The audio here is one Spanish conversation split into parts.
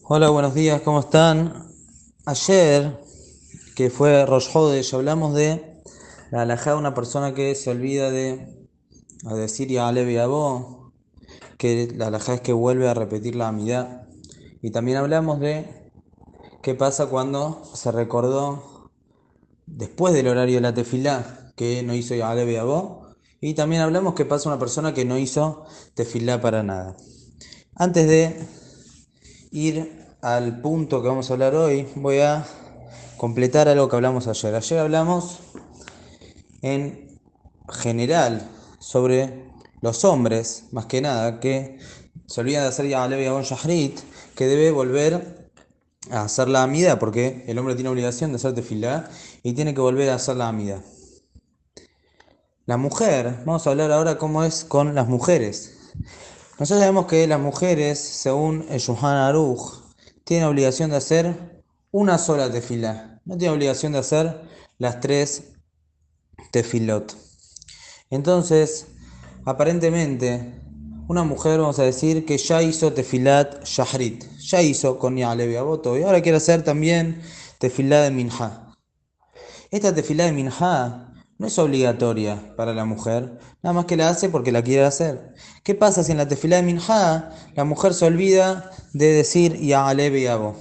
Hola, buenos días, ¿cómo están? Ayer, que fue Rosh Hodesh, hablamos de la alajá una persona que se olvida de decir ya Alevi Abó, que la alajá es que vuelve a repetir la amidad. Y también hablamos de qué pasa cuando se recordó después del horario de la tefilá que no hizo ya Alevi Abó. Y también hablamos qué pasa una persona que no hizo tefilá para nada. Antes de ir al punto que vamos a hablar hoy, voy a completar algo que hablamos ayer. Ayer hablamos en general sobre los hombres, más que nada, que se olvidan de hacer ya Alevi Abon Shahrit, que debe volver a hacer la amida, porque el hombre tiene obligación de hacer tefilá y tiene que volver a hacer la amida. La mujer, vamos a hablar ahora cómo es con las mujeres. Nosotros sabemos que las mujeres, según el Yuhan Aruch, tienen obligación de hacer una sola tefilá. No tienen obligación de hacer las tres tefilot. Entonces, aparentemente, una mujer, vamos a decir, que ya hizo tefilat shahrit, ya hizo con Yalevi Aboto, y ahora quiere hacer también tefilá de minha. Esta tefilá de minha no es obligatoria para la mujer, nada más que la hace porque la quiere hacer. ¿Qué pasa si en la tefilá de minha la mujer se olvida de decir Ya'alev Abo?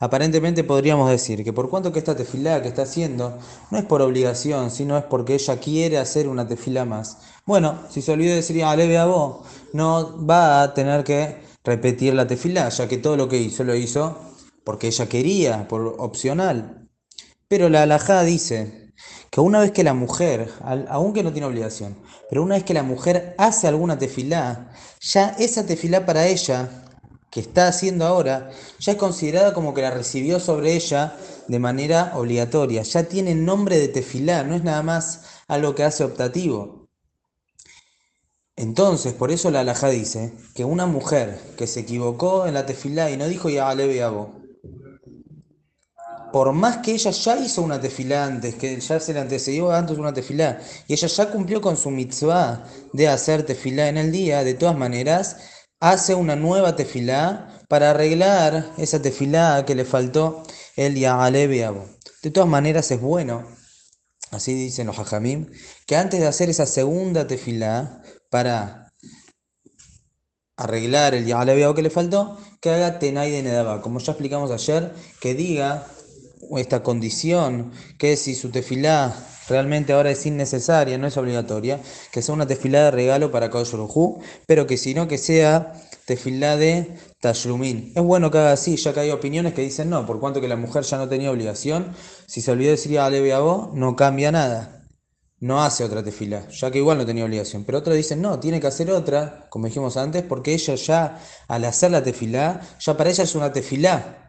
Aparentemente podríamos decir que por cuanto que esta tefilá que está haciendo no es por obligación, sino es porque ella quiere hacer una tefilá más. Bueno, si se olvidó de decir Ya'alev Abo, no va a tener que repetir la tefilá, ya que todo lo que hizo lo hizo porque ella quería, por opcional. Pero la alajá dice que una vez que la mujer, aunque no tiene obligación, pero una vez que la mujer hace alguna tefilá, ya esa tefilá para ella, que está haciendo ahora, ya es considerada como que la recibió sobre ella de manera obligatoria, ya tiene nombre de tefilá, no es nada más algo que hace optativo. Entonces, por eso la alajá dice que una mujer que se equivocó en la tefilá y no dijo ya aleve abo, por más que ella ya hizo una tefilá antes, que ya se le antecedió antes una tefilá, y ella ya cumplió con su mitzvah de hacer tefilá en el día, de todas maneras, hace una nueva tefilá para arreglar esa tefilá que le faltó el Ya'ale De todas maneras es bueno, así dicen los hajamim, que antes de hacer esa segunda tefilá para arreglar el Ya'ale que le faltó, que haga tenay de nedaba, como ya explicamos ayer, que diga esta condición, que si su tefilá realmente ahora es innecesaria, no es obligatoria, que sea una tefilá de regalo para Kadosh pero que si no, que sea tefilá de Tashlumin. Es bueno que haga así, ya que hay opiniones que dicen no, por cuanto que la mujer ya no tenía obligación, si se olvidó de decir a Levi no cambia nada. No hace otra tefilá, ya que igual no tenía obligación. Pero otros dicen, no, tiene que hacer otra, como dijimos antes, porque ella ya, al hacer la tefilá, ya para ella es una tefilá.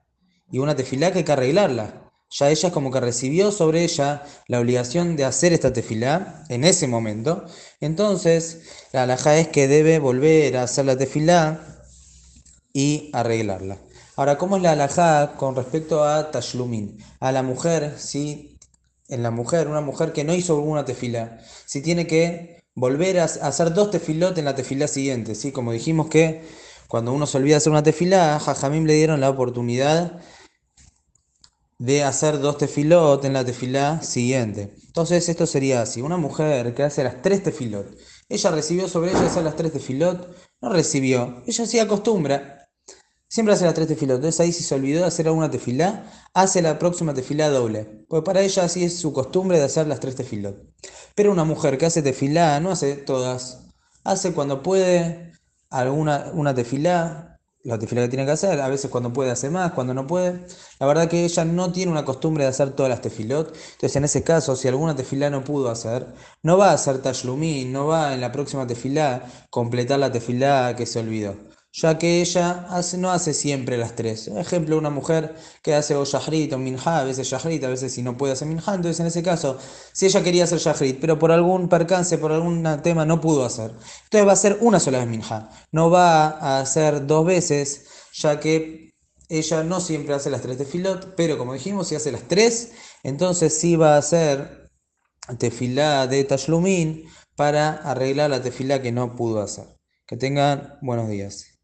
Y una tefilá que hay que arreglarla ya ella como que recibió sobre ella la obligación de hacer esta tefilá en ese momento. Entonces, la alhaja es que debe volver a hacer la tefilá y arreglarla. Ahora, ¿cómo es la alhaja con respecto a Tashlumin? A la mujer, si en la mujer, una mujer que no hizo una tefilá, si tiene que volver a hacer dos tefilot en la tefilá siguiente, ¿sí? Como dijimos que cuando uno se olvida hacer una tefilá, a le dieron la oportunidad de hacer dos tefilot en la tefilá siguiente. Entonces esto sería así, una mujer que hace las tres tefilot, ella recibió sobre ella hacer las tres tefilot, no recibió, ella sí acostumbra, siempre hace las tres tefilot, entonces ahí si se olvidó de hacer alguna tefilá, hace la próxima tefilá doble, porque para ella así es su costumbre de hacer las tres tefilot. Pero una mujer que hace tefilá, no hace todas, hace cuando puede alguna una tefilá, la tefilá que tiene que hacer, a veces cuando puede hacer más, cuando no puede. La verdad que ella no tiene una costumbre de hacer todas las tefilot, entonces en ese caso, si alguna tefilá no pudo hacer, no va a hacer tashlumí, no va en la próxima tefilá completar la tefilá que se olvidó ya que ella no hace siempre las tres. Ejemplo, una mujer que hace o shahrit o minha, a veces shahrit, a veces si no puede hacer minha, entonces en ese caso, si ella quería hacer shahrit, pero por algún percance, por algún tema no pudo hacer, entonces va a hacer una sola vez minha, no va a hacer dos veces, ya que ella no siempre hace las tres tefilot, pero como dijimos, si hace las tres, entonces sí va a hacer tefilá de tashlumin para arreglar la tefilá que no pudo hacer. Que tengan buenos días.